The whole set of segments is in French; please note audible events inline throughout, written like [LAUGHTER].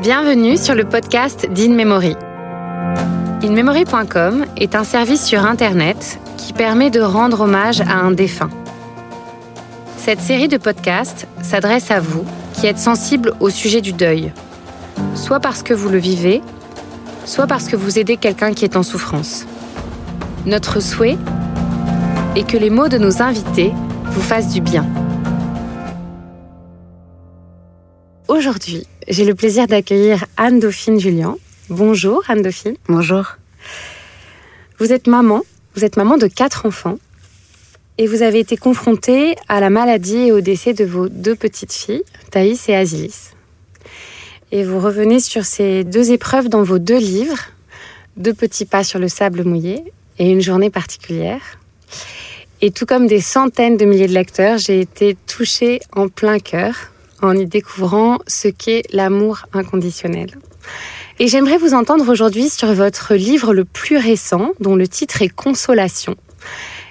Bienvenue sur le podcast d'InMemory. InMemory.com est un service sur Internet qui permet de rendre hommage à un défunt. Cette série de podcasts s'adresse à vous qui êtes sensible au sujet du deuil, soit parce que vous le vivez, soit parce que vous aidez quelqu'un qui est en souffrance. Notre souhait est que les mots de nos invités vous fassent du bien. Aujourd'hui, j'ai le plaisir d'accueillir Anne-Dauphine Julien. Bonjour Anne-Dauphine. Bonjour. Vous êtes maman, vous êtes maman de quatre enfants et vous avez été confrontée à la maladie et au décès de vos deux petites filles, Thaïs et Asilis. Et vous revenez sur ces deux épreuves dans vos deux livres, Deux petits pas sur le sable mouillé et Une journée particulière. Et tout comme des centaines de milliers de lecteurs, j'ai été touchée en plein cœur en y découvrant ce qu'est l'amour inconditionnel. Et j'aimerais vous entendre aujourd'hui sur votre livre le plus récent, dont le titre est Consolation.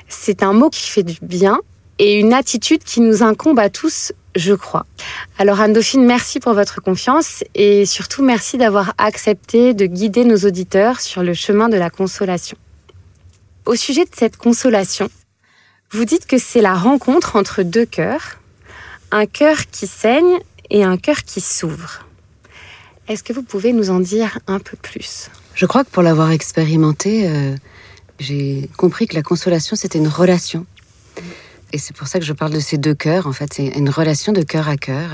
C'est un mot qui fait du bien et une attitude qui nous incombe à tous, je crois. Alors Anne-Dauphine, merci pour votre confiance et surtout merci d'avoir accepté de guider nos auditeurs sur le chemin de la consolation. Au sujet de cette consolation, vous dites que c'est la rencontre entre deux cœurs, un cœur qui saigne et un cœur qui s'ouvre. Est-ce que vous pouvez nous en dire un peu plus? Je crois que pour l'avoir expérimenté, euh, j'ai compris que la consolation, c'était une relation. Et c'est pour ça que je parle de ces deux cœurs. En fait, c'est une relation de cœur à cœur.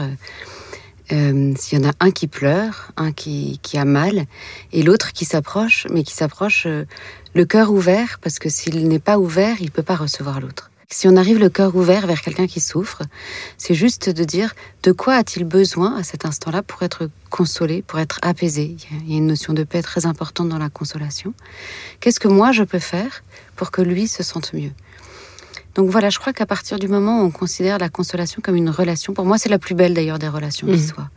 Euh, S'il y en a un qui pleure, un qui, qui a mal, et l'autre qui s'approche, mais qui s'approche euh, le cœur ouvert, parce que s'il n'est pas ouvert, il ne peut pas recevoir l'autre. Si on arrive le cœur ouvert vers quelqu'un qui souffre, c'est juste de dire de quoi a-t-il besoin à cet instant-là pour être consolé, pour être apaisé? Il y a une notion de paix très importante dans la consolation. Qu'est-ce que moi je peux faire pour que lui se sente mieux? Donc voilà, je crois qu'à partir du moment où on considère la consolation comme une relation, pour moi c'est la plus belle d'ailleurs des relations qui mmh. soient.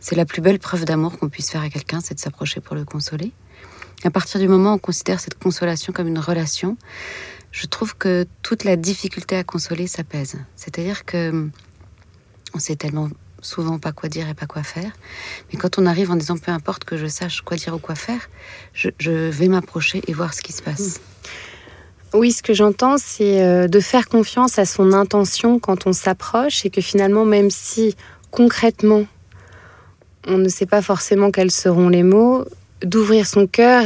C'est la plus belle preuve d'amour qu'on puisse faire à quelqu'un, c'est de s'approcher pour le consoler. À partir du moment où on considère cette consolation comme une relation, je trouve que toute la difficulté à consoler s'apaise. C'est-à-dire que on sait tellement souvent pas quoi dire et pas quoi faire. Mais quand on arrive en disant peu importe que je sache quoi dire ou quoi faire, je, vais m'approcher et voir ce qui se passe. Hmm. Oui, ce que j'entends, c'est euh, de faire confiance à son intention quand on s'approche et que finalement, même si concrètement, on ne sait pas forcément quels seront les mots, d'ouvrir son cœur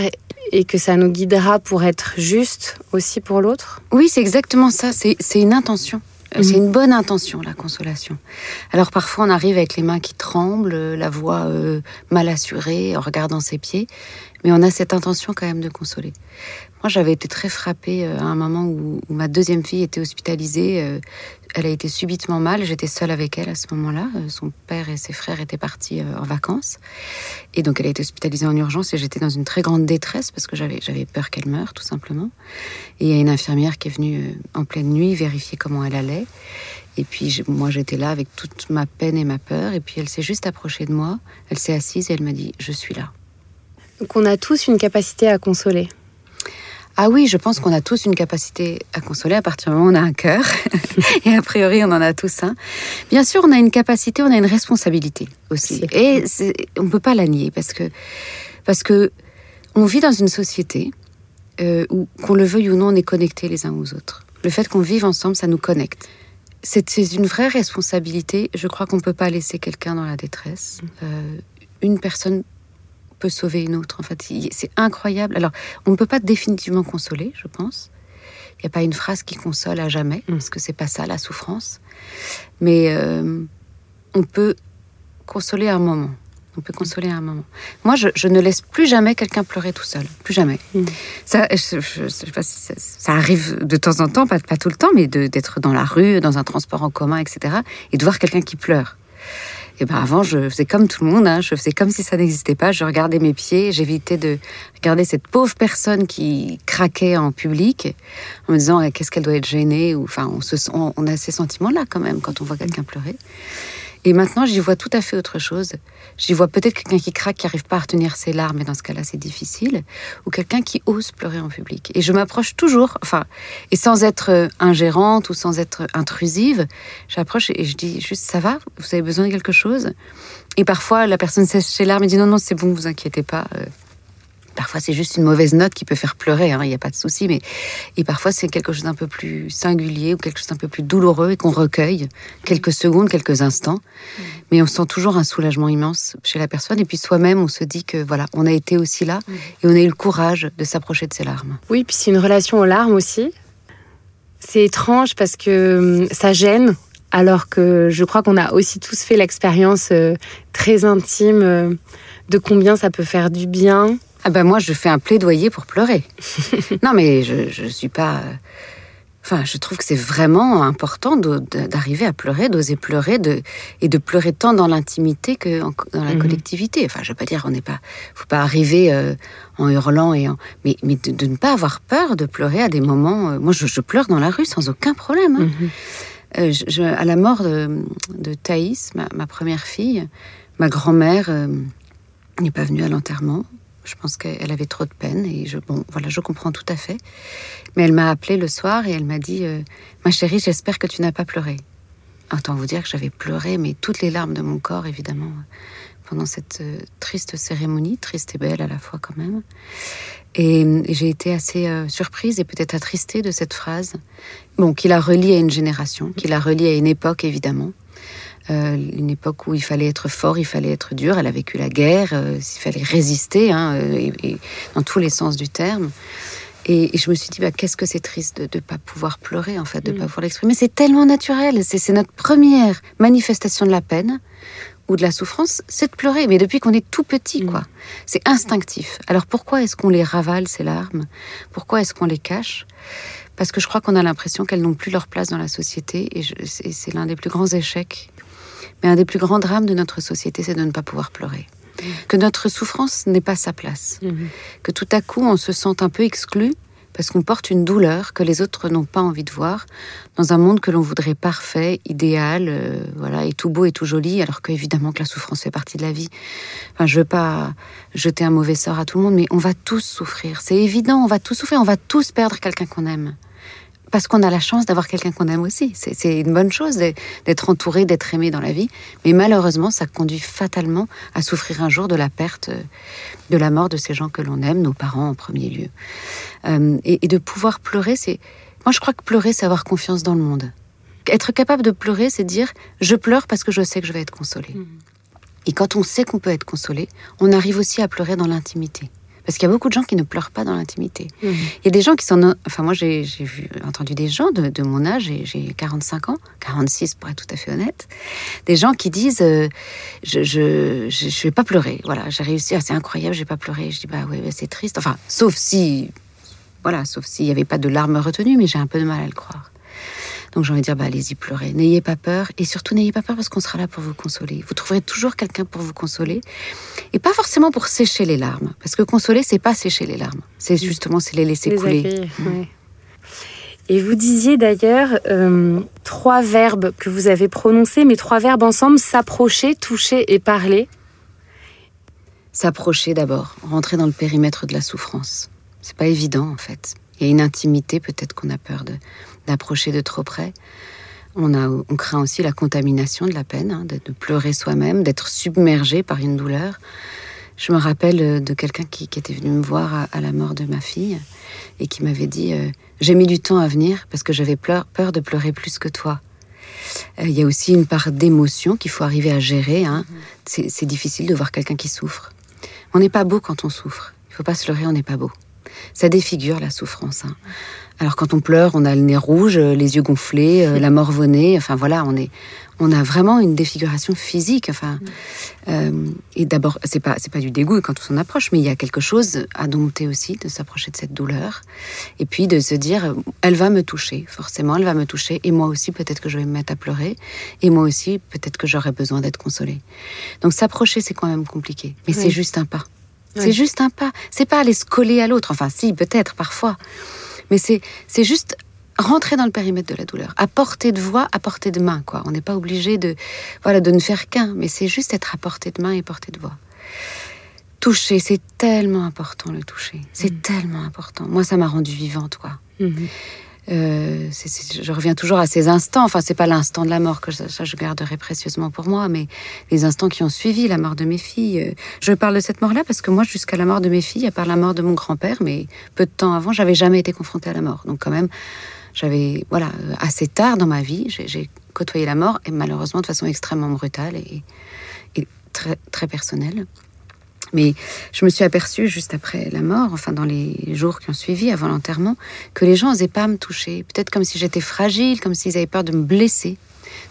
et que ça nous guidera pour être juste aussi pour l'autre Oui, c'est exactement ça. C'est une intention. Euh, c'est mhm. une bonne intention, la consolation. Alors parfois, on arrive avec les mains qui tremblent, la voix euh, mal assurée, en regardant ses pieds, mais on a cette intention quand même de consoler. Moi, j'avais été très frappée euh, à un moment où, ma deuxième fille était hospitalisée. Euh, elle a été subitement mal. J'étais seule avec elle à ce moment-là. Euh, son père et ses frères étaient partis en vacances. Et donc, elle a été hospitalisée en urgence et j'étais dans une très grande détresse parce que j'avais, j'avais peur qu'elle meure, tout simplement. Et il y a une infirmière qui est venue en pleine nuit vérifier comment elle allait. Et puis, moi, j'étais là avec toute ma peine et ma peur. Et puis, elle s'est juste approchée de moi. Elle s'est assise et elle m'a dit Je suis là. Donc, on a tous une capacité à consoler. Ah oui, je pense qu'on a tous une capacité à consoler à partir du moment où on a un cœur. [LAUGHS] et a priori, on en a tous un. Bien sûr, on a une capacité, on a une responsabilité aussi. Et on ne peut pas la nier parce que, parce que on vit dans une société euh, où, qu'on le veuille ou non, on est connectés les uns aux autres. Le fait qu'on vive ensemble, ça nous connecte. C'est, une vraie responsabilité. Je crois qu'on ne peut pas laisser quelqu'un dans la détresse. Mm. Euh, une personne peut sauver une autre. En fait, c'est incroyable. Alors, on ne peut pas définitivement consoler, je pense. Il n'y a pas une phrase qui console à jamais, mm. parce que c'est pas ça la souffrance. Mais euh, on peut consoler un moment. On peut consoler à un moment. Moi, je, ne laisse plus jamais quelqu'un pleurer tout seul. Plus jamais. Mm. Ça, ça, arrive de temps en temps, pas, pas tout le temps, mais d'être dans la rue, dans un transport en commun, etc. Et de voir quelqu'un qui pleure. Ben avant, je faisais comme tout le monde, hein. je faisais comme si ça n'existait pas. Je regardais mes pieds, j'évitais de regarder cette pauvre personne qui craquait en public, en me disant qu'est-ce qu'elle doit être gênée. Enfin, on, a ces sentiments-là quand même quand on voit quelqu'un pleurer. Et maintenant, j'y vois tout à fait autre chose. J'y vois peut-être quelqu'un qui craque, qui n'arrive pas à retenir ses larmes, et dans ce cas-là, c'est difficile, ou quelqu'un qui ose pleurer en public. Et je m'approche toujours, enfin, et sans être euh, ingérante ou sans être intrusive, j'approche et je dis juste, ça va? Vous avez besoin de quelque chose? Et parfois, la personne sèche ses larmes et dit, non, non, c'est bon, vous inquiétez pas. Parfois, c'est juste une mauvaise note qui peut faire pleurer, hein, il n'y a pas de souci. Mais et parfois, c'est quelque chose d'un peu plus singulier ou quelque chose d'un peu plus douloureux et qu'on recueille quelques secondes, quelques instants. Mm. Mais on sent toujours un soulagement immense chez la personne. Et puis soi-même, on se dit que voilà, on a été aussi là mm. et on a eu le courage de s'approcher de ses larmes. Oui, puis c'est une relation aux larmes aussi. C'est étrange parce que hum, ça gêne alors que je crois qu'on a aussi tous fait l'expérience euh, très intime euh, de combien ça peut faire du bien ah ben moi, je fais un plaidoyer pour pleurer. [LAUGHS] non, mais je ne suis pas... Euh, enfin, je trouve que c'est vraiment important d'arriver à pleurer, d'oser pleurer, de, et de pleurer tant dans l'intimité que dans la mhm. collectivité. Enfin, je veux pas dire, on n'est pas, faut pas arriver euh, en hurlant et en, mais, mais de, ne pas avoir peur de pleurer à des moments. Euh, moi, je, pleure dans la rue sans aucun problème. Hein. Mhm. à la mort de, de Thaïs, ma, ma, première fille, ma grand-mère n'est pas venue à l'enterrement. Je pense qu'elle avait trop de peine et je, bon, voilà, je comprends tout à fait. Mais elle m'a appelé le soir et elle m'a dit euh, Ma chérie, j'espère que tu n'as pas pleuré. Autant vous dire que j'avais pleuré, mais toutes les larmes de mon corps, évidemment, pendant cette euh, triste cérémonie, triste et belle à la fois quand même. Et, j'ai été assez euh, surprise et peut-être attristée de cette phrase, bon, qui la relie à une génération, qui la relie à une époque, évidemment. Euh, une époque où il fallait être fort, il fallait être dur. Elle a vécu la guerre, euh, il fallait résister, hein, euh, et, dans tous les sens du terme. Et, je me suis dit, bah, qu'est-ce que c'est triste de ne pas pouvoir pleurer, en fait, de ne pas mm. pouvoir l'exprimer. C'est tellement naturel. C'est notre première manifestation de la peine ou de la souffrance, c'est de pleurer. Mais depuis qu'on est tout petit, quoi. Mm. C'est instinctif. Alors pourquoi est-ce qu'on les ravale, ces larmes? Pourquoi est-ce qu'on les cache? Parce que je crois qu'on a l'impression qu'elles n'ont plus leur place dans la société. Et c'est l'un des plus grands échecs mais un des plus grands drames de notre société, c'est de ne pas pouvoir pleurer. Que notre souffrance n'est pas sa place. Mhm. Que tout à coup, on se sent un peu exclu parce qu'on porte une douleur que les autres n'ont pas envie de voir dans un monde que l'on voudrait parfait, idéal, euh, voilà, et tout beau et tout joli, alors qu'évidemment que la souffrance fait partie de la vie. Enfin, je veux pas jeter un mauvais sort à tout le monde, mais on va tous souffrir. C'est évident, on va tous souffrir, on va tous perdre quelqu'un qu'on aime parce qu'on a la chance d'avoir quelqu'un qu'on aime aussi. C'est une bonne chose d'être entouré, d'être aimé dans la vie. Mais malheureusement, ça conduit fatalement à souffrir un jour de la perte, de la mort de ces gens que l'on aime, nos parents en premier lieu. Euh, et, de pouvoir pleurer, c'est... Moi, je crois que pleurer, c'est avoir confiance dans le monde. Être capable de pleurer, c'est dire je pleure parce que je sais que je vais être consolé. Mmh. Et quand on sait qu'on peut être consolé, on arrive aussi à pleurer dans l'intimité. Parce qu'il y a beaucoup de gens qui ne pleurent pas dans l'intimité. Mhm. Il y a des gens qui sont... Enfin, moi, j'ai entendu des gens de, mon âge, j'ai 45 ans, 46 pour être tout à fait honnête, des gens qui disent euh, je, je, je, vais pas pleurer. Voilà, j'ai réussi, ah, c'est incroyable, j'ai pas pleuré. Je dis Bah oui, c'est triste. Enfin, sauf si... Voilà, sauf s'il n'y avait pas de larmes retenues, mais j'ai un peu de mal à le croire. Donc j'ai envie de dire, bah, allez-y, pleurez. N'ayez pas peur. Et surtout, n'ayez pas peur parce qu'on sera là pour vous consoler. Vous trouverez toujours quelqu'un pour vous consoler. Et pas forcément pour sécher les larmes. Parce que consoler, c'est pas sécher les larmes. C'est justement, c'est les laisser couler. Mmh. Et vous disiez d'ailleurs euh, trois verbes que vous avez prononcés, mais trois verbes ensemble, s'approcher, toucher et parler. S'approcher d'abord, rentrer dans le périmètre de la souffrance. C'est pas évident en fait. Il y a une intimité peut-être qu'on a peur de, d'approcher de trop près. On, a, on craint aussi la contamination de la peine, hein, de, pleurer soi-même, d'être submergé par une douleur. Je me rappelle de quelqu'un qui, était venu me voir à, la mort de ma fille et qui m'avait dit euh, J'ai mis du temps à venir parce que j'avais peur de pleurer plus que toi. Euh, il y a aussi une part d'émotion qu'il faut arriver à gérer. Hein. C'est difficile de voir quelqu'un qui souffre. On n'est pas beau quand on souffre. Il faut pas se leurrer, on n'est pas beau. Ça défigure la souffrance. Hein. Alors quand on pleure, on a le nez rouge, euh, les yeux gonflés, euh, la morvonnée. Enfin voilà, on est, on a vraiment une défiguration physique. Enfin, euh, et d'abord, c'est pas, c'est pas du dégoût quand on s'en approche, mais il y a quelque chose à dompter aussi de s'approcher de cette douleur, et puis de se dire, elle va me toucher, forcément, elle va me toucher, et moi aussi peut-être que je vais me mettre à pleurer, et moi aussi peut-être que j'aurai besoin d'être consolée. Donc s'approcher, c'est quand même compliqué, mais c'est juste un pas. C'est juste un pas. C'est pas aller se coller à l'autre. Enfin, si, peut-être parfois. Mais c'est, c'est juste rentrer dans le périmètre de la douleur, à portée de voix, à portée de main, quoi. On n'est pas obligé de, voilà, de ne faire qu'un, mais c'est juste être à portée de main et portée de voix. Toucher, c'est tellement important le toucher, c'est mm. tellement important. Moi, ça m'a rendue vivante, quoi. Mm-hmm. Euh, je reviens toujours à ces instants. Enfin, c'est pas l'instant de la mort que ça, je garderai précieusement pour moi, mais les instants qui ont suivi la mort de mes filles. Euh, je parle de cette mort-là parce que moi, jusqu'à la mort de mes filles, à part la mort de mon grand-père, mais peu de temps avant, j'avais jamais été confrontée à la mort. Donc, quand même, j'avais, voilà, euh, assez tard dans ma vie, j'ai côtoyé la mort et malheureusement de façon extrêmement brutale et, et très, très personnelle. Mais je me suis aperçue juste après la mort, enfin dans les jours qui ont suivi, avant l'enterrement, que les gens n'osaient pas me toucher. Peut-être comme si j'étais fragile, comme s'ils avaient peur de me blesser,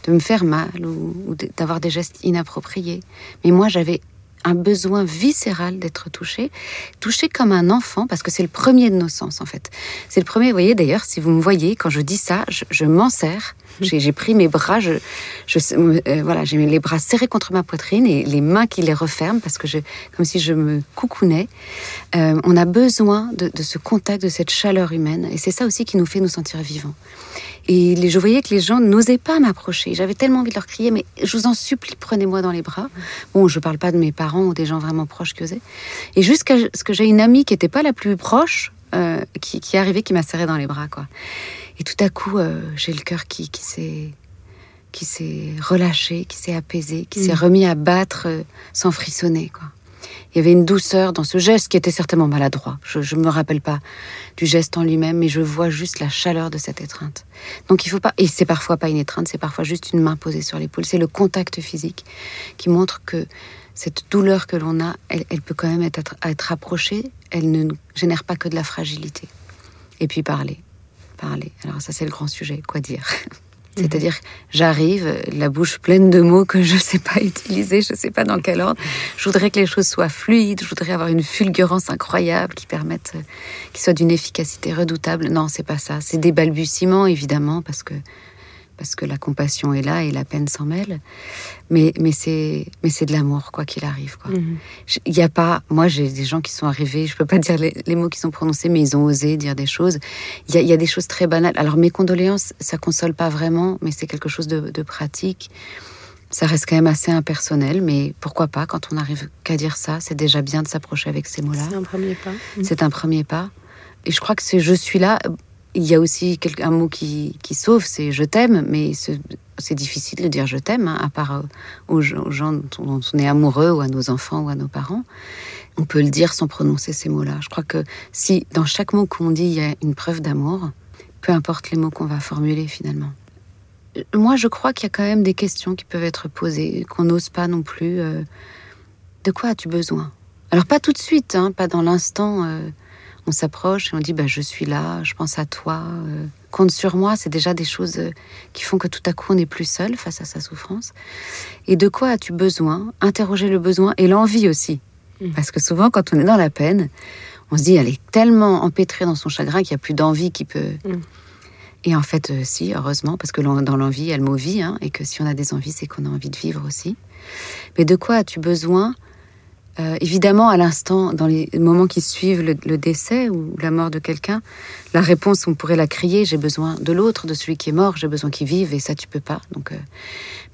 de me faire mal ou, d'avoir des gestes inappropriés. Mais moi, j'avais un besoin viscéral d'être touché, touché comme un enfant, parce que c'est le premier de nos sens en fait. C'est le premier, vous voyez d'ailleurs, si vous me voyez, quand je dis ça, je m'en sers j'ai pris mes bras, je, je euh, voilà, j'ai les bras serrés contre ma poitrine et les mains qui les referment parce que je, comme si je me coucounais. Euh, on a besoin de, de, ce contact, de cette chaleur humaine, et c'est ça aussi qui nous fait nous sentir vivants. Et les, je voyais que les gens n'osaient pas m'approcher. J'avais tellement envie de leur crier, mais je vous en supplie, prenez-moi dans les bras. Bon, je parle pas de mes parents ou des gens vraiment proches que osaient. Et jusqu'à ce que j'ai une amie qui n'était pas la plus proche, euh, qui, qui est arrivée, qui m'a serré dans les bras, quoi. Et tout à coup, euh, j'ai le cœur qui, qui s'est qui s'est relâché, qui s'est apaisé, qui s'est mm. remis à battre euh, sans frissonner. Quoi. Il y avait une douceur dans ce geste qui était certainement maladroit. Je ne me rappelle pas du geste en lui-même, mais je vois juste la chaleur de cette étreinte. Donc il faut pas, et c'est parfois pas une étreinte, c'est parfois juste une main posée sur l'épaule. C'est le contact physique qui montre que cette douleur que l'on a, elle, peut quand même être, être approchée. Elle ne génère pas que de la fragilité. Et puis parler parler. Alors ça c'est le grand sujet, quoi dire? [LAUGHS] mhm. c'est-à-dire, j'arrive, la bouche pleine de mots que je ne sais pas [LAUGHS] utiliser, je ne sais pas dans quel ordre. Je voudrais que les choses soient fluides, je voudrais avoir une fulgurance incroyable qui permette, qui soit d'une efficacité redoutable. Non, c'est pas ça. C'est des balbutiements, évidemment, parce que parce que la compassion est là et la peine s'en mêle. Mais, mais c'est, mais c'est de l'amour, quoi qu'il arrive. Mhm. Il y a pas, moi j'ai des gens qui sont arrivés, je peux pas [LAUGHS] dire les, mots qui sont prononcés, mais ils ont osé dire des choses. Il y a, y a des choses très banales. Alors mes condoléances, ça console pas vraiment, mais c'est quelque chose de, de pratique. Ça reste quand même assez impersonnel, mais pourquoi pas quand on arrive qu'à dire ça, c'est déjà bien de s'approcher avec ces mots-là. C'est un premier pas. C'est un premier pas. Et je crois que c'est je suis là il y a aussi un mot qui, sauve, c'est je t'aime, mais c'est difficile de dire je t'aime, hein, à part euh, aux, gens dont on est amoureux, ou à nos enfants, ou à nos parents. On peut le dire sans prononcer ces mots-là. Je crois que si dans chaque mot qu'on dit, il y a une preuve d'amour, peu importe les mots qu'on va formuler finalement. Moi, je crois qu'il y a quand même des questions qui peuvent être posées, qu'on n'ose pas non plus. Euh, de quoi as-tu besoin? Alors pas tout de suite, hein, pas dans l'instant. Euh, on s'approche et on dit bah, Je suis là, je pense à toi, euh, compte sur moi. C'est déjà des choses euh, qui font que tout à coup on n'est plus seul face à sa souffrance. Et de quoi as-tu besoin? Interroger le besoin et l'envie aussi. Mmh. Parce que souvent, quand on est dans la peine, on se dit Elle est tellement empêtrée dans son chagrin qu'il n'y a plus d'envie qui peut. Mmh. Et en fait, euh, si, heureusement, parce que dans l'envie, il y a le mot vie, hein, et que si on a des envies, c'est qu'on a envie de vivre aussi. Mais de quoi as-tu besoin euh, évidemment, à l'instant, dans les moments qui suivent le, décès ou la mort de quelqu'un, la réponse, on pourrait la crier j'ai besoin de l'autre, de celui qui est mort, j'ai besoin qu'il vive, et ça, tu peux pas. Donc, euh,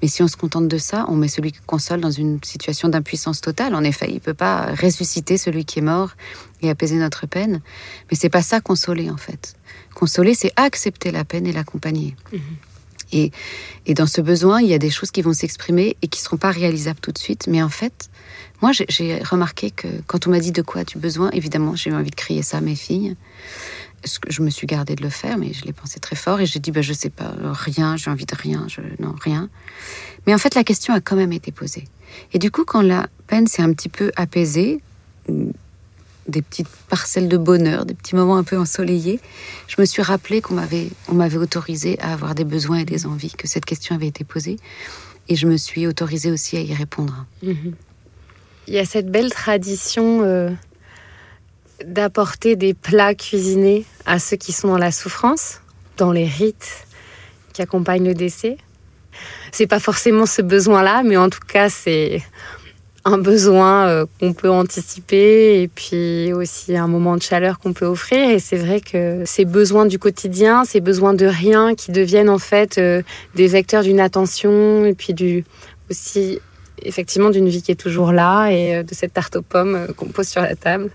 mais si on se contente de ça, on met celui qui console dans une situation d'impuissance totale. En effet, il peut pas ressusciter celui qui est mort et apaiser notre peine. Mais c'est pas ça consoler, en fait. Consoler, c'est accepter la peine et l'accompagner. Mhm. Et, et, dans ce besoin, il y a des choses qui vont s'exprimer et qui ne seront pas réalisables tout de suite. Mais en fait, moi, j'ai remarqué que quand on m'a dit de quoi as-tu besoin, évidemment, j'ai eu envie de crier ça à mes filles. Je me suis gardée de le faire, mais je l'ai pensé très fort et j'ai dit, bah, je sais pas, rien, j'ai envie de rien, je, non, rien. Mais en fait, la question a quand même été posée. Et du coup, quand la peine s'est un petit peu apaisée, des petites parcelles de bonheur, des petits moments un peu ensoleillés, je me suis rappelé qu'on m'avait, on autorisé à avoir des besoins et des envies, que cette question avait été posée. Et je me suis autorisée aussi à y répondre. Mhm. Il y a cette belle tradition euh, d'apporter des plats cuisinés à ceux qui sont dans la souffrance, dans les rites qui accompagnent le décès. C'est pas forcément ce besoin-là, mais en tout cas, c'est un besoin euh, qu'on peut anticiper et puis aussi un moment de chaleur qu'on peut offrir. Et c'est vrai que ces besoins du quotidien, ces besoins de rien qui deviennent en fait euh, des vecteurs d'une attention et puis du aussi effectivement d'une vie qui est toujours là et de cette tarte aux pommes qu'on pose sur la table.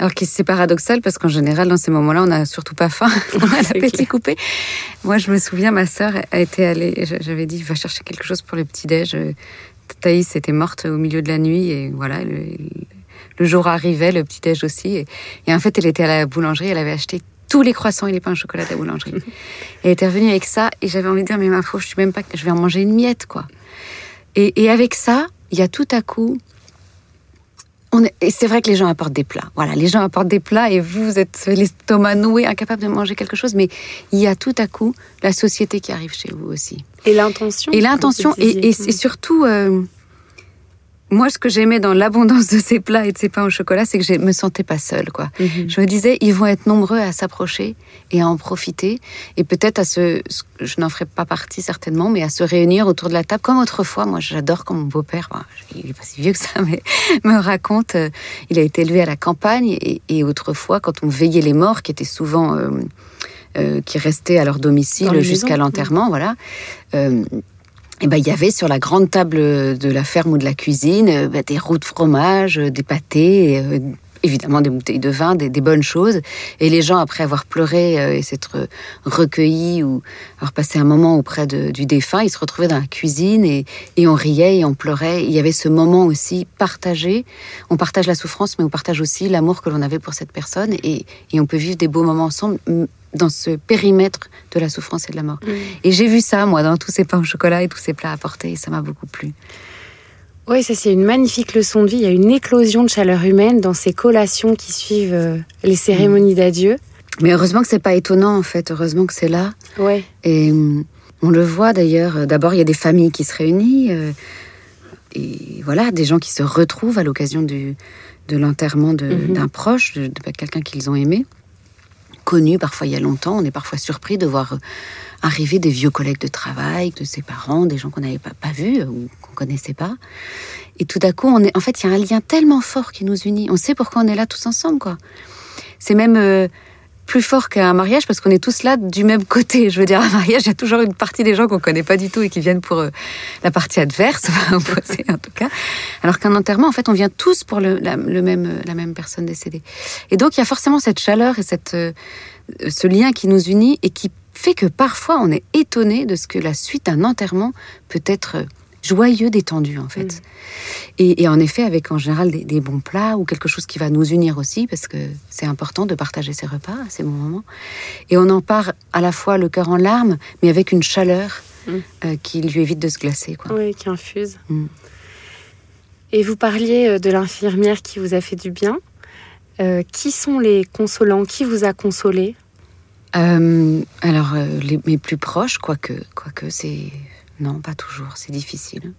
Alors c'est paradoxal parce qu'en général, dans ces moments-là, on n'a surtout pas faim. [LAUGHS] on a l'appétit coupé. Moi, je me souviens, ma sœur a été allée, j'avais dit, va chercher quelque chose pour le petit-déj. Thaïs était morte au milieu de la nuit et voilà, le, jour arrivait, le petit-déj aussi. Et, en fait, elle était à la boulangerie, elle avait acheté tous les croissants et les pains au chocolat de la boulangerie. [LAUGHS] elle était revenue avec ça et j'avais envie de dire, mais ma foi, je suis même pas, je vais en manger une miette, quoi. Et, et avec ça, il y a tout à coup et c'est vrai que les gens apportent des plats. Voilà, les gens apportent des plats et vous, êtes l'estomac noué, incapable de manger quelque chose. Mais il y a tout à coup la société qui arrive chez vous aussi. Et l'intention. Et l'intention, et, et, surtout, euh, moi, ce que j'aimais dans l'abondance de ces plats et de ces pains au chocolat, c'est que je me sentais pas seule, quoi. Mhm. Je me disais, ils vont être nombreux à s'approcher et à en profiter, et peut-être à se, je n'en ferai pas partie certainement, mais à se réunir autour de la table comme autrefois. Moi, j'adore quand mon beau-père, il est pas si vieux que ça, [LAUGHS] mais me raconte, euh, il a été élevé à la campagne, et, autrefois, quand on veillait les morts, qui étaient souvent euh, euh, qui restaient à leur domicile jusqu'à l'enterrement, voilà et eh ben, il y avait sur la grande table de la ferme ou de la cuisine euh, bah, des roux de fromage, euh, des pâtés, euh, évidemment des bouteilles de vin, des, bonnes choses. Et les gens, après avoir pleuré et s'être recueillis ou avoir passé un moment auprès du défunt, ils se retrouvaient dans la cuisine et, et, on riait et on pleurait. Il y avait ce moment aussi partagé. On partage la souffrance, mais on partage aussi l'amour que l'on avait pour cette personne et, et on peut vivre des beaux moments ensemble dans ce périmètre de la souffrance et de la mort. Mm. Et j'ai vu ça, moi, dans tous ces pains au chocolat et tous ces plats apportés, et ça m'a beaucoup plu. Oui, ça c'est une magnifique leçon de vie. Il y a une éclosion de chaleur humaine dans ces collations qui suivent euh, les cérémonies mm. d'adieu. Mais heureusement que c'est pas étonnant en fait. Heureusement que c'est là. Ouais. Et mm, on le voit d'ailleurs. D'abord, il y a des familles qui se réunissent. Euh, et voilà, des gens qui se retrouvent à l'occasion de l'enterrement mm-hmm. d'un proche, de quelqu'un qu'ils ont aimé parfois il y a longtemps. On est parfois surpris de voir euh, arriver des vieux collègues de travail, de ses parents, des gens qu'on n'avait pas, vus ou qu'on connaissait pas. Et tout à coup, on est, en fait, il y a un lien tellement fort qui nous unit. On sait pourquoi on est là tous ensemble, quoi. C'est même euh, plus fort qu'un mariage parce qu'on est tous là du même côté. Je veux dire, un mariage, il y a toujours une partie des gens qu'on connaît pas du tout et qui viennent pour euh, la partie adverse, [LAUGHS] en tout cas. Alors qu'un enterrement, en fait, on vient tous pour le, même, la même personne décédée. Et donc, il y a forcément cette chaleur et cette, euh, ce lien qui nous unit et qui fait que parfois on est étonné de ce que la suite d'un enterrement peut être joyeux, détendu en fait. Mm. Et, en effet, avec en général des, bons plats ou quelque chose qui va nous unir aussi, parce que c'est important de partager ces repas, ces bons moments. Et on en part à la fois le cœur en larmes, mais avec une chaleur mm. euh, qui lui évite de se glacer. Quoi. Oui, qui infuse. Mm. Et vous parliez euh, de l'infirmière qui vous a fait du bien. Euh, qui sont les consolants? Qui vous a consolé? Alors, les, mes plus proches, quoique, quoique c'est non, pas toujours, c'est difficile.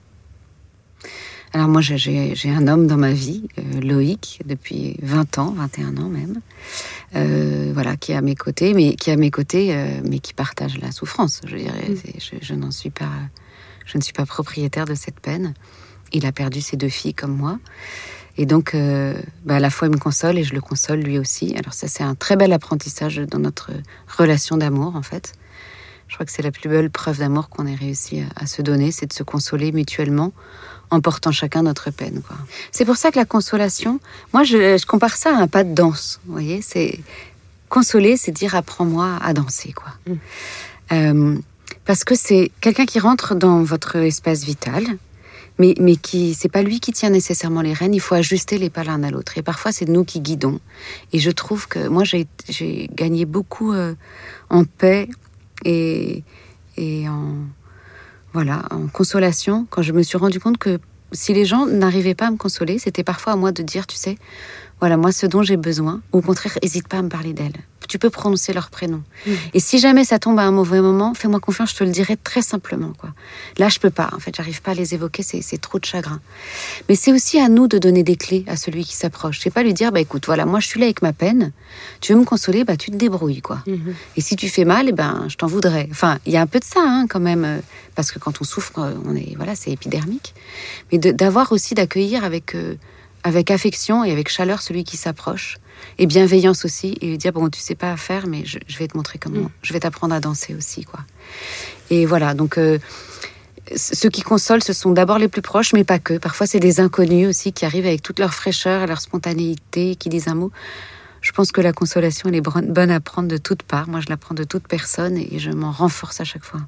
Alors moi, j'ai un homme dans ma vie, euh, Loïc, depuis 20 ans, 21 ans même, euh, voilà, qui est à mes côtés, mais qui est à mes côtés, euh, mais qui partage la souffrance. Je dirais, mm. je, n'en suis pas, je ne suis pas propriétaire de cette peine. Il a perdu ses deux filles comme moi, et donc, bah, à la fois il me console et je le console lui aussi. Alors ça, c'est un très bel apprentissage dans notre relation d'amour, en fait. Je crois que c'est la plus belle preuve d'amour qu'on ait réussi à, se donner, c'est de se consoler mutuellement en portant chacun notre peine. C'est pour ça que la consolation, moi je, compare ça à un pas de danse. Vous voyez, c'est consoler, c'est dire apprends-moi à danser, quoi. Mm. Euh, parce que c'est quelqu'un qui rentre dans votre espace vital, mais, mais qui c'est pas lui qui tient nécessairement les rênes. Il faut ajuster les pas l'un à l'autre. Et parfois c'est nous qui guidons. Et je trouve que moi j'ai gagné beaucoup euh, en paix et, voilà, en consolation quand je me suis rendu compte que si les gens n'arrivaient pas à me consoler, c'était parfois à moi de dire, tu sais, voilà, moi, ce dont j'ai besoin. Au contraire, n'hésite pas à me parler d'elle. Tu peux prononcer leur prénom. Et si jamais ça tombe à un mauvais moment, fais-moi confiance, je te le dirai très simplement. Quoi. Là, je peux pas. En fait, j'arrive pas à les évoquer, c'est trop de chagrin. Mais c'est aussi à nous de donner des clés à celui qui s'approche. C'est pas lui dire, bah écoute, voilà, moi je suis là avec ma peine. Tu veux me consoler, bah tu te débrouilles, quoi. Mhm. Et si tu fais mal, eh ben je t'en voudrais. Enfin, il y a un peu de ça, hein, quand même, euh, parce que quand on souffre, on est, voilà, c'est épidermique. Mais d'avoir aussi d'accueillir avec euh, avec affection et avec chaleur celui qui s'approche. Et bienveillance aussi. Et lui dire bon tu sais pas faire mais je, vais te montrer comment. Mm. je vais t'apprendre à danser aussi quoi. Et voilà. Donc euh, ceux qui consolent ce sont d'abord les plus proches mais pas que. Parfois c'est des inconnus aussi qui arrivent avec toute leur fraîcheur et leur spontanéité qui disent un mot. Je pense que la consolation elle est bonne à prendre de toutes parts. Moi je la prends de toute personne et je m'en renforce à chaque fois.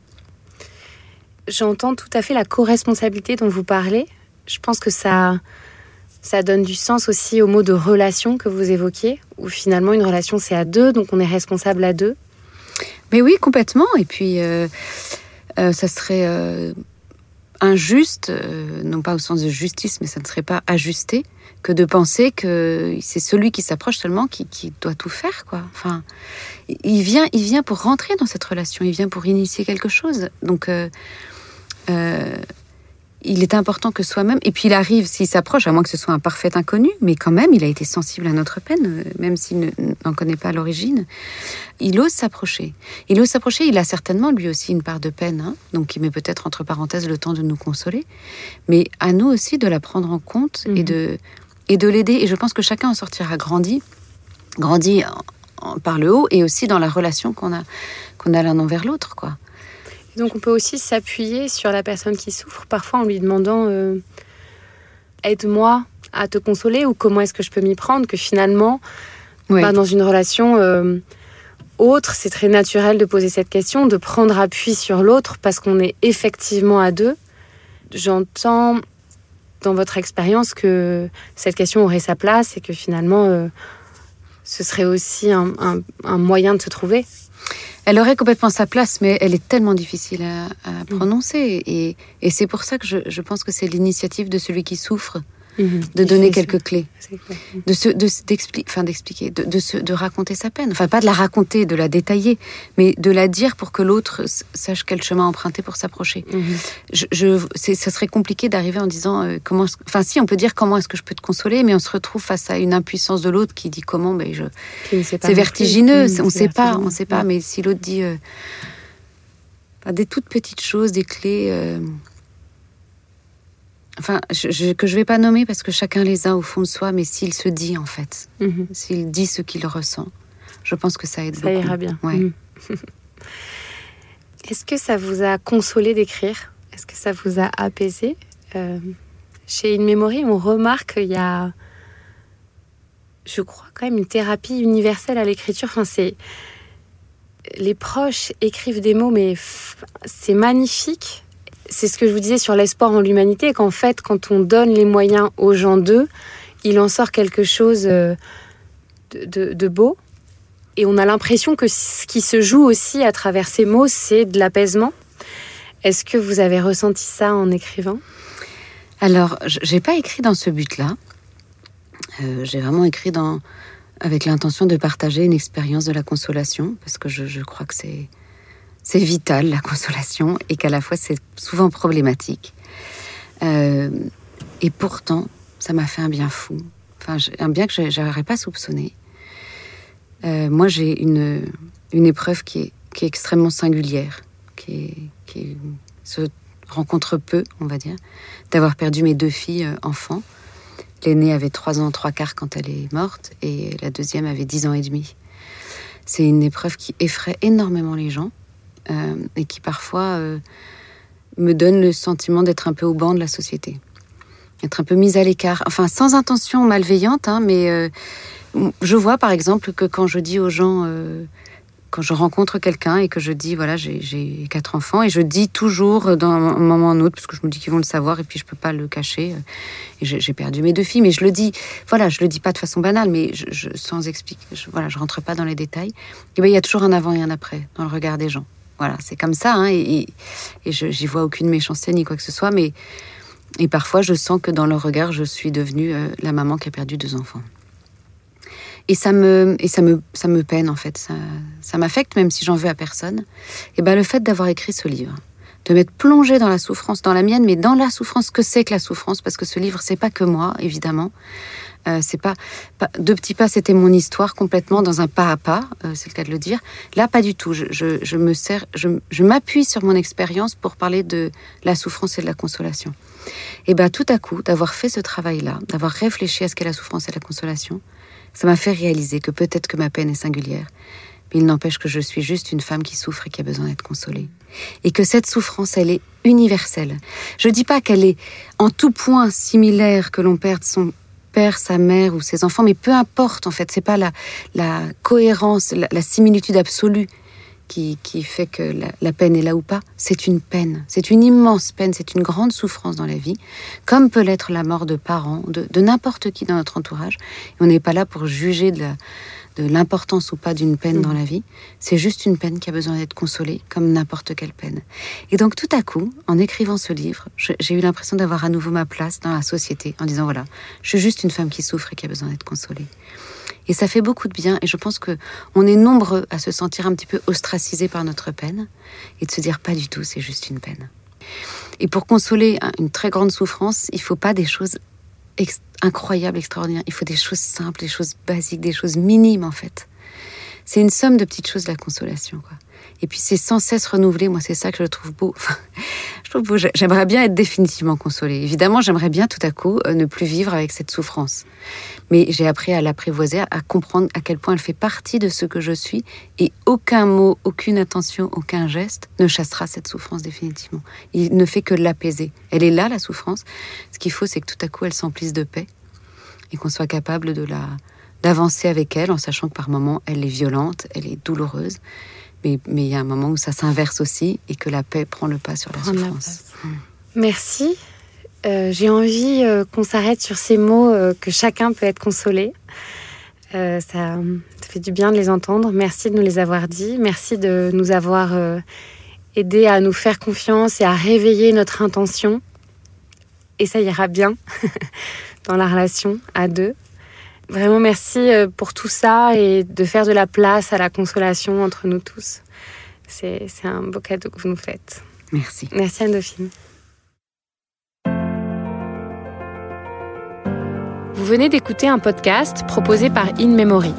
J'entends tout à fait la co-responsabilité dont vous parlez. Je pense que ça ça donne du sens aussi au mot de relation que vous évoquiez, où finalement une relation c'est à deux, donc on est responsable à deux. Mais oui, complètement. Et puis, euh, euh, ça serait euh, injuste, non pas au sens de justice, mais ça ne serait pas ajusté, que de penser que c'est celui qui s'approche seulement qui, qui, doit tout faire, quoi. Enfin, il vient, il vient pour rentrer dans cette relation, il vient pour initier quelque chose. Donc, il est important que soi-même, et puis il arrive, s'il s'approche, à moins que ce soit un parfait inconnu, mais quand même, il a été sensible à notre peine, euh, même s'il n'en connaît pas l'origine, il ose s'approcher. Il ose s'approcher, il a certainement lui aussi une part de peine, hein, donc il met peut-être entre parenthèses le temps de nous consoler, mais à nous aussi de la prendre en compte et mhm. de, et de l'aider. Et je pense que chacun en sortira grandi, grandi par le haut, et aussi dans la relation qu'on a, qu'on a l'un envers l'autre, quoi. Donc on peut aussi s'appuyer sur la personne qui souffre, parfois en lui demandant euh, aide-moi à te consoler ou comment est-ce que je peux m'y prendre, que finalement, bah, dans une relation euh, autre, c'est très naturel de poser cette question, de prendre appui sur l'autre parce qu'on est effectivement à deux. J'entends dans votre expérience que cette question aurait sa place et que finalement, euh, ce serait aussi un, un moyen de se trouver. Elle aurait complètement sa place, mais elle est tellement difficile à, mm. prononcer. Et, c'est pour ça que je pense que c'est l'initiative de celui qui souffre Mhm. de donner quelques clés, de se, d'expliquer, enfin d'expliquer, de, de, de, raconter sa peine. Enfin, pas de la raconter, de la détailler, mais de la dire pour que l'autre sache quel chemin emprunter pour s'approcher. Mhm. Je, je ça serait compliqué d'arriver en disant euh, comment. Enfin, si on peut dire comment est-ce que je peux te consoler, mais on se retrouve face à une impuissance de l'autre qui dit comment. Ben je. C'est vertigineux. on ne sait pas, on sait pas. Mais si l'autre dit euh, des toutes petites choses, des clés. Euh, enfin, je, que je vais pas nommer parce que chacun les a au fond de soi, mais s'il se dit en fait, mhm. s'il dit ce qu'il ressent, je pense que ça aide ça ira bien. Mhm. [LAUGHS] Est-ce que ça vous a consolé d'écrire? Est-ce que ça vous a apaisé? Euh, Chez In Memory, on remarque qu'il y a, je crois, quand même une thérapie universelle à l'écriture. Enfin, c'est les proches écrivent des mots, mais c'est magnifique c'est ce que je vous disais sur l'espoir en l'humanité, qu'en fait, quand on donne les moyens aux gens d'eux, il en sort quelque chose euh, de, beau. Et on a l'impression que ce qui se joue aussi à travers ces mots, c'est de l'apaisement. Est-ce que vous avez ressenti ça en écrivant? Alors, j'ai pas écrit dans ce but-là. Euh, j'ai vraiment écrit dans, avec l'intention de partager une expérience de la consolation, parce que je crois que c'est c'est vital la consolation et qu'à la fois c'est souvent problématique. Euh, et pourtant, ça m'a fait un bien fou, enfin un bien que j'aurais pas soupçonné. Euh, moi, j'ai une, une épreuve qui est, qui est extrêmement singulière, qui, qui se rencontre peu, on va dire, d'avoir perdu mes deux filles euh, enfants. L'aînée avait trois ans, trois quarts quand elle est morte, et la deuxième avait dix ans et demi. C'est une épreuve qui effraie énormément les gens. Euh, et qui parfois euh, me donne le sentiment d'être un peu au banc de la société, être un peu mise à l'écart. Enfin, sans intention malveillante, hein, mais euh, je vois par exemple que quand je dis aux gens quand je rencontre quelqu'un et que je dis voilà j'ai quatre enfants et je dis toujours d'un moment en autre parce que je me dis qu'ils vont le savoir et puis je peux pas le cacher et j'ai perdu mes deux filles mais je le dis voilà je le dis pas de façon banale mais sans expliquer je, voilà je rentre pas dans les détails et ben il y a toujours un avant et un après dans le regard des gens voilà, c'est comme ça, hein, et, j'y vois aucune méchanceté ni quoi que ce soit, mais et parfois je sens que dans leur regard, je suis devenue euh, la maman qui a perdu deux enfants. Et ça me, et ça me, ça me peine en fait. Ça, ça m'affecte même si j'en veux à personne. Et ben le fait d'avoir écrit ce livre, de m'être plongé dans la souffrance, dans la mienne, mais dans la souffrance que c'est que la souffrance, parce que ce livre c'est pas que moi évidemment. Euh, c'est pas, deux petits pas, c'était mon histoire complètement dans un pas à pas, euh, c'est le cas de le dire. Là, pas du tout. Je, me sers, je, m'appuie sur mon expérience pour parler de la souffrance et de la consolation. Et ben tout à coup, d'avoir fait ce travail-là, d'avoir réfléchi à ce qu'est la souffrance et la consolation, ça m'a fait réaliser que peut-être que ma peine est singulière, mais il n'empêche que je suis juste une femme qui souffre et qui a besoin d'être consolée. Et que cette souffrance, elle est universelle. Je dis pas qu'elle est en tout point similaire que l'on perde son père, sa mère ou ses enfants, mais peu importe en fait, c'est pas la, la cohérence, la, similitude absolue qui, fait que la, peine est là ou pas, c'est une peine, c'est une immense peine, c'est une grande souffrance dans la vie, comme peut l'être la mort de parents, de, de n'importe qui dans notre entourage. Et on n'est pas là pour juger de la, de l'importance ou pas d'une peine dans mm. la vie. C'est juste une peine qui a besoin d'être consolée, comme n'importe quelle peine. Et donc tout à coup, en écrivant ce livre, j'ai eu l'impression d'avoir à nouveau ma place dans la société, en disant voilà, je suis juste une femme qui souffre et qui a besoin d'être consolée. Et ça fait beaucoup de bien. Et je pense que on est nombreux à se sentir un petit peu ostracisés par notre peine et de se dire pas du tout, c'est juste une peine. Et pour consoler une très grande souffrance, il faut pas des choses incroyable, extraordinaire. Il faut des choses simples, des choses basiques, des choses minimes en fait. C'est une somme de petites choses la consolation. Quoi. Et puis c'est sans cesse renouvelé. Moi, c'est ça que je trouve beau. [LAUGHS] je trouve beau. J'aimerais bien être définitivement consolée. Évidemment, j'aimerais bien tout à coup euh, ne plus vivre avec cette souffrance. Mais j'ai appris à l'apprivoiser, à comprendre à quel point elle fait partie de ce que je suis. Et aucun mot, aucune attention, aucun geste ne chassera cette souffrance définitivement. Il ne fait que l'apaiser. Elle est là, la souffrance. Ce qu'il faut, c'est que tout à coup, elle s'emplisse de paix et qu'on soit capable de la d'avancer avec elle en sachant que par moments elle est violente, elle est douloureuse, mais, il y a un moment où ça s'inverse aussi et que la paix prend le pas sur la souffrance. Merci. Euh, j'ai envie euh, qu'on s'arrête sur ces mots euh, que chacun peut être consolé. Ça, ça, fait du bien de les entendre. Merci de nous les avoir dit. Merci de nous avoir aidé à nous faire confiance et à réveiller notre intention. Et ça ira bien [LAUGHS] dans la relation à deux. Vraiment merci euh, pour tout ça et de faire de la place à la consolation entre nous tous. C'est un beau cadeau que vous nous faites. Merci. Merci Anne-Dauphine. Vous venez d'écouter un podcast proposé par In Memory.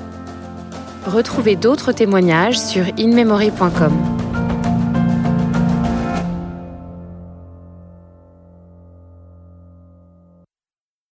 Retrouvez d'autres témoignages sur inmemory.com.